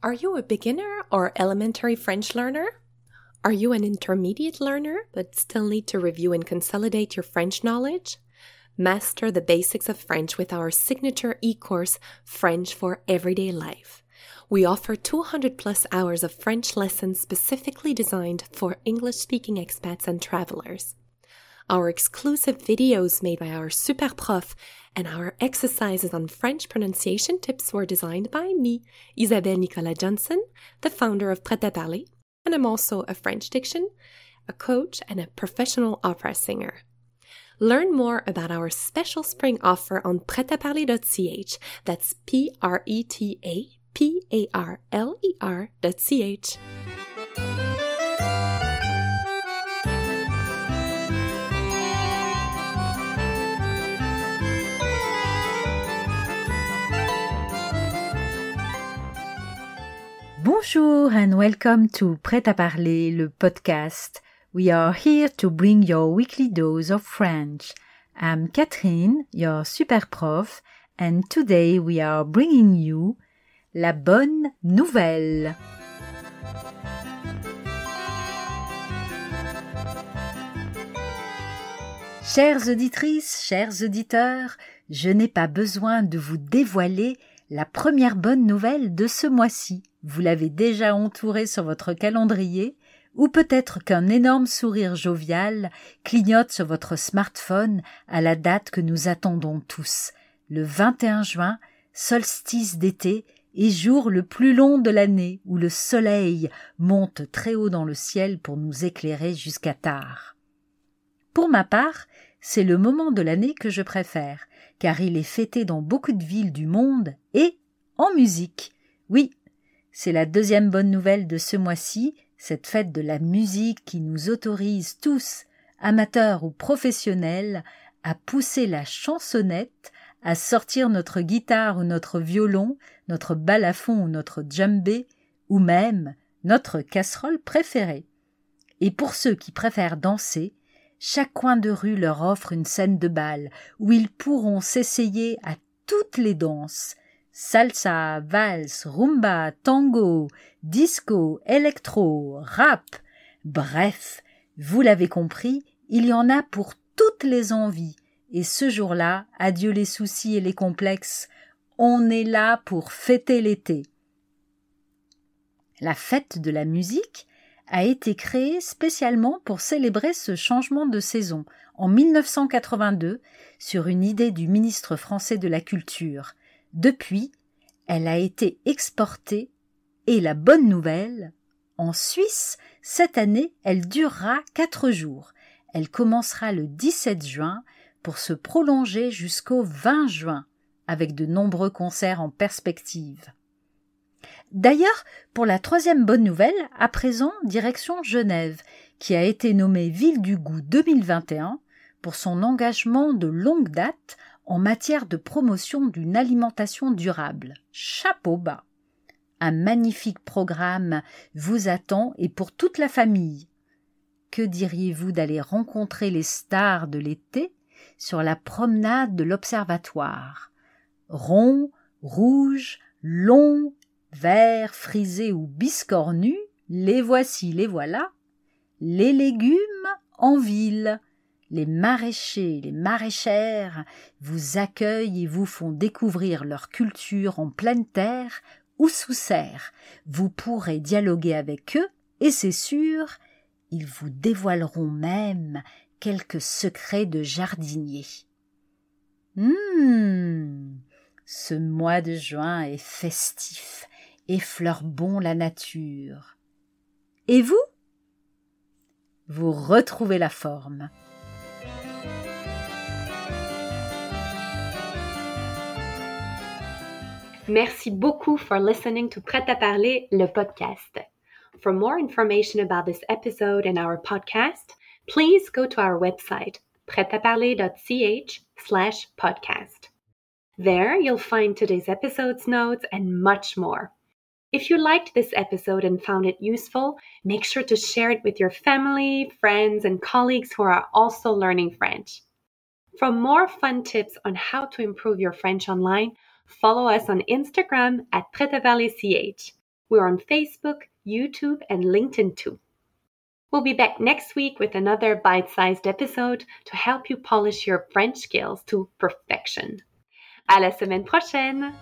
Are you a beginner or elementary French learner? Are you an intermediate learner but still need to review and consolidate your French knowledge? Master the basics of French with our signature e course, French for Everyday Life. We offer 200 plus hours of French lessons specifically designed for English speaking expats and travelers. Our exclusive videos made by our super prof and our exercises on French pronunciation tips were designed by me, Isabelle Nicolas Johnson, the founder of Prêt à Parler, and I'm also a French diction, a coach, and a professional opera singer. Learn more about our special spring offer on pretaparler.ch. That's P R E T A P A R L E R.ch. Bonjour and welcome to Prêt à parler, le podcast. We are here to bring your weekly dose of French. I'm Catherine, your super prof, and today we are bringing you la bonne nouvelle. Chères auditrices, chers auditeurs, je n'ai pas besoin de vous dévoiler la première bonne nouvelle de ce mois-ci. Vous l'avez déjà entourée sur votre calendrier, ou peut-être qu'un énorme sourire jovial clignote sur votre smartphone à la date que nous attendons tous, le 21 juin, solstice d'été et jour le plus long de l'année où le soleil monte très haut dans le ciel pour nous éclairer jusqu'à tard. Pour ma part, c'est le moment de l'année que je préfère, car il est fêté dans beaucoup de villes du monde et en musique. Oui, c'est la deuxième bonne nouvelle de ce mois-ci, cette fête de la musique qui nous autorise tous, amateurs ou professionnels, à pousser la chansonnette, à sortir notre guitare ou notre violon, notre balafon ou notre djembé, ou même notre casserole préférée. Et pour ceux qui préfèrent danser, chaque coin de rue leur offre une scène de bal où ils pourront s'essayer à toutes les danses salsa, valse, rumba, tango, disco, électro, rap. Bref, vous l'avez compris, il y en a pour toutes les envies. Et ce jour-là, adieu les soucis et les complexes, on est là pour fêter l'été. La fête de la musique a été créée spécialement pour célébrer ce changement de saison en 1982 sur une idée du ministre français de la Culture. Depuis, elle a été exportée et la bonne nouvelle, en Suisse, cette année, elle durera quatre jours. Elle commencera le 17 juin pour se prolonger jusqu'au 20 juin, avec de nombreux concerts en perspective. D'ailleurs, pour la troisième bonne nouvelle, à présent, direction Genève, qui a été nommée Ville du Goût 2021 pour son engagement de longue date en matière de promotion d'une alimentation durable. Chapeau bas. Un magnifique programme vous attend et pour toute la famille. Que diriez-vous d'aller rencontrer les stars de l'été sur la promenade de l'observatoire? Rond, rouge, long, vert, frisé ou biscornu, les voici, les voilà. Les légumes en ville. Les maraîchers, les maraîchères vous accueillent et vous font découvrir leur culture en pleine terre ou sous serre. Vous pourrez dialoguer avec eux et c'est sûr, ils vous dévoileront même quelques secrets de jardinier. Hum, ce mois de juin est festif effleure bon la nature. Et vous? Vous retrouvez la forme. Merci beaucoup for listening to Prêt à parler, le podcast. For more information about this episode and our podcast, please go to our website, pretaparler.ch slash podcast. There you'll find today's episode's notes and much more. If you liked this episode and found it useful, make sure to share it with your family, friends, and colleagues who are also learning French. For more fun tips on how to improve your French online, follow us on Instagram at PretaValleyCH. We're on Facebook, YouTube, and LinkedIn too. We'll be back next week with another bite sized episode to help you polish your French skills to perfection. À la semaine prochaine!